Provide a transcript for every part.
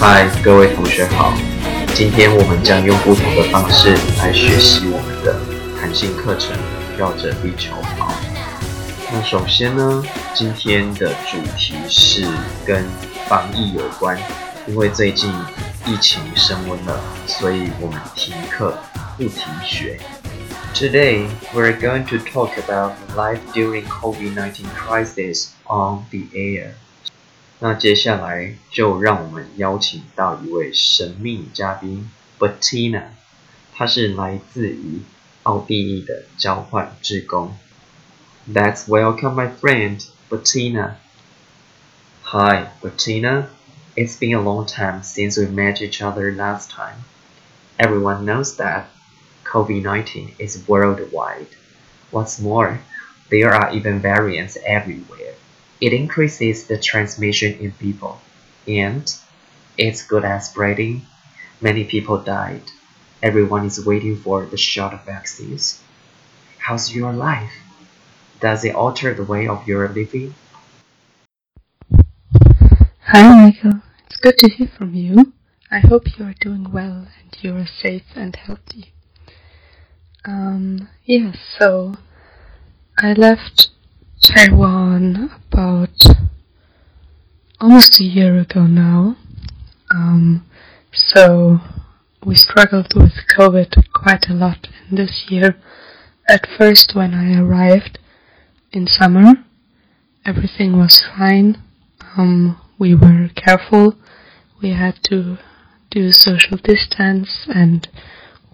嗨，各位同学好。今天我们将用不同的方式来学习我们的弹性课程《绕着地球跑》。那首先呢，今天的主题是跟防疫有关，因为最近疫情升温了，所以我们停课不停学。Today we're going to talk about life during COVID-19 crisis on the air. 那接下来就让我们邀请到一位神秘嘉宾 Bettina，她是来自于奥地利的交换志工。Let's welcome my friend Bettina. Hi, Bettina. It's been a long time since we met each other last time. Everyone knows that COVID-19 is worldwide. What's more, there are even variants everywhere. It increases the transmission in people, and it's good at spreading. Many people died. Everyone is waiting for the shot of vaccines. How's your life? Does it alter the way of your living? Hi, Michael. It's good to hear from you. I hope you are doing well and you are safe and healthy. Um, yes, so I left Taiwan about almost a year ago now. Um, so we struggled with COVID quite a lot in this year. At first, when I arrived in summer, everything was fine. Um, we were careful. We had to do social distance and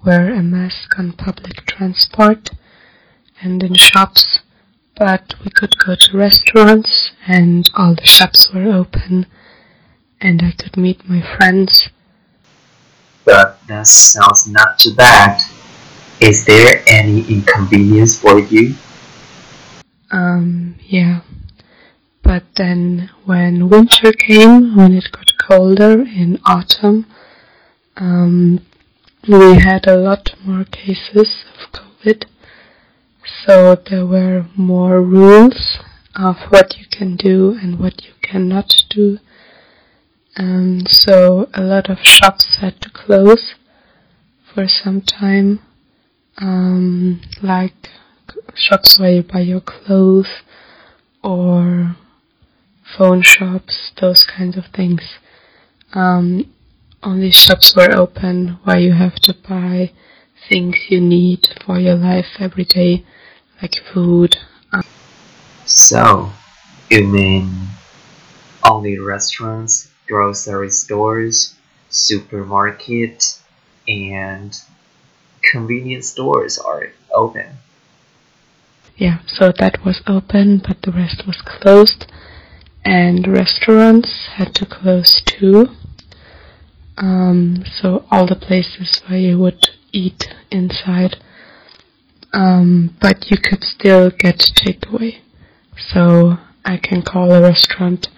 wear a mask on public transport and in shops, but we could go to restaurants and all the shops were open and I could meet my friends. But that sounds not too bad. Is there any inconvenience for you? Um, yeah. But then when winter came, when it got colder in autumn, um, we had a lot more cases of COVID. So there were more rules of what you can do and what you cannot do. And so a lot of shops had to close for some time, um, like shops where you buy your clothes or phone shops, those kinds of things. Um, only shops were open where you have to buy things you need for your life every day, like food. Um, So, you mean only restaurants, grocery stores, supermarket, and convenience stores are open? yeah, so that was open, but the rest was closed, and restaurants had to close too. Um, so all the places where you would eat inside, um, but you could still get takeaway. So I can call a restaurant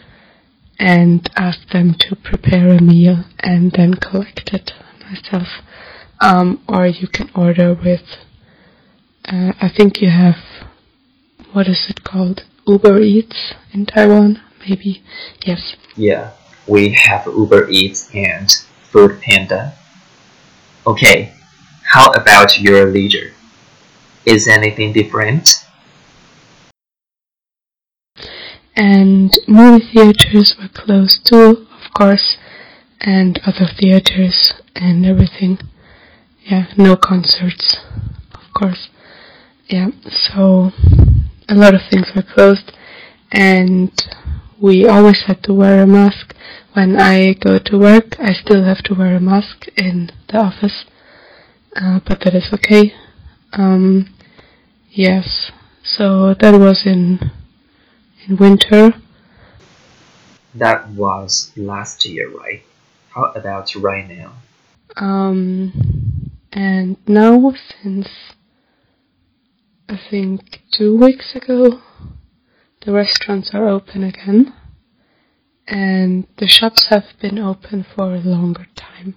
and ask them to prepare a meal and then collect it myself. Um, or you can order with, uh, I think you have, what is it called? Uber Eats in Taiwan, maybe? Yes. Yeah, we have Uber Eats and Food Panda. Okay, how about your leisure? Is anything different? And movie theaters were closed too, of course, and other theaters and everything. Yeah, no concerts, of course. Yeah, so a lot of things were closed, and we always had to wear a mask. When I go to work, I still have to wear a mask in the office, uh, but that is okay. Um, yes, so that was in in winter. That was last year, right? How about right now? Um, and now since I think two weeks ago, the restaurants are open again, and the shops have been open for a longer time,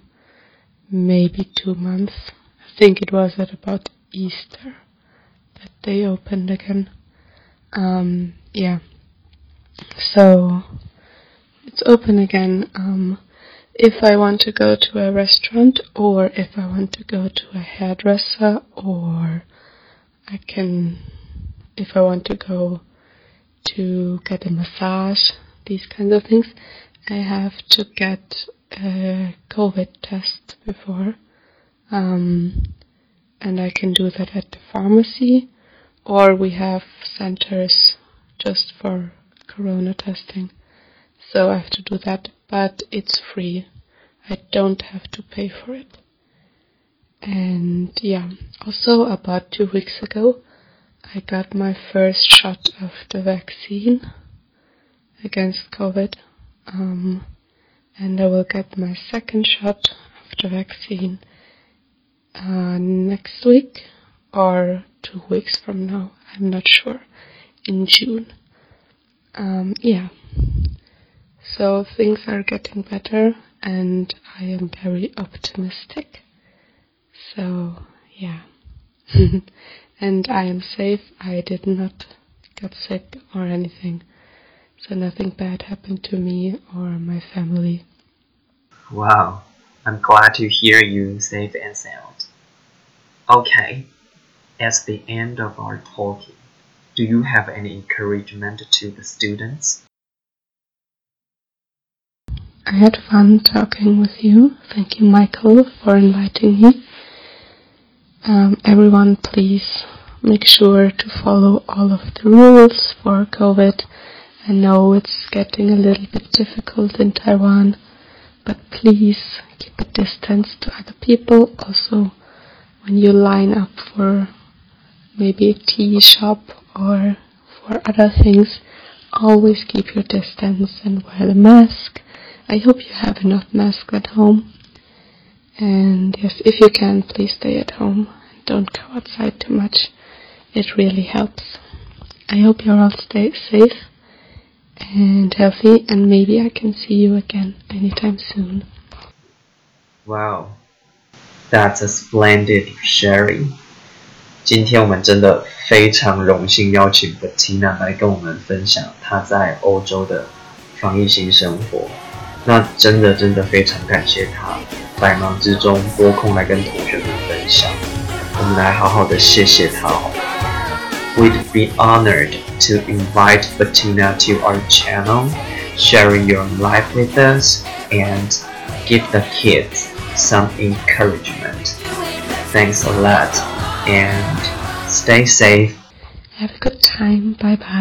maybe two months. I think it was at about Easter they opened again. Um, yeah. So it's open again. Um, if I want to go to a restaurant or if I want to go to a hairdresser or I can, if I want to go to get a massage, these kinds of things, I have to get a COVID test before. Um, and I can do that at the pharmacy or we have centers just for corona testing. So I have to do that, but it's free. I don't have to pay for it. And yeah, also about two weeks ago, I got my first shot of the vaccine against COVID. Um, and I will get my second shot of the vaccine uh, next week or two weeks from now. I'm not sure. In June. Um, yeah. So things are getting better and I am very optimistic. So, yeah. and I am safe. I did not get sick or anything. So nothing bad happened to me or my family. Wow. I'm glad to hear you safe and sound. Okay. At the end of our talking, do you have any encouragement to the students? I had fun talking with you. Thank you, Michael, for inviting me. Um, everyone, please make sure to follow all of the rules for COVID. I know it's getting a little bit difficult in Taiwan, but please keep a distance to other people. Also, when you line up for maybe a tea shop or for other things, always keep your distance and wear the mask. I hope you have enough masks at home. And yes, if you can, please stay at home don't go outside too much. It really helps. I hope you all stay safe and healthy, and maybe I can see you again anytime soon. Wow, that's a splendid sharing. 今天我们真的非常荣幸邀请 Bettina 来跟我们分享她在欧洲的防疫新生活。那真的真的非常感谢她百忙之中拨空来跟同学们分享。我们来好好的谢谢她哦。We'd be honored to invite Bettina to our channel, sharing your life with us and give the kids some encouragement. Thanks a lot and stay safe. Have a good time. Bye bye.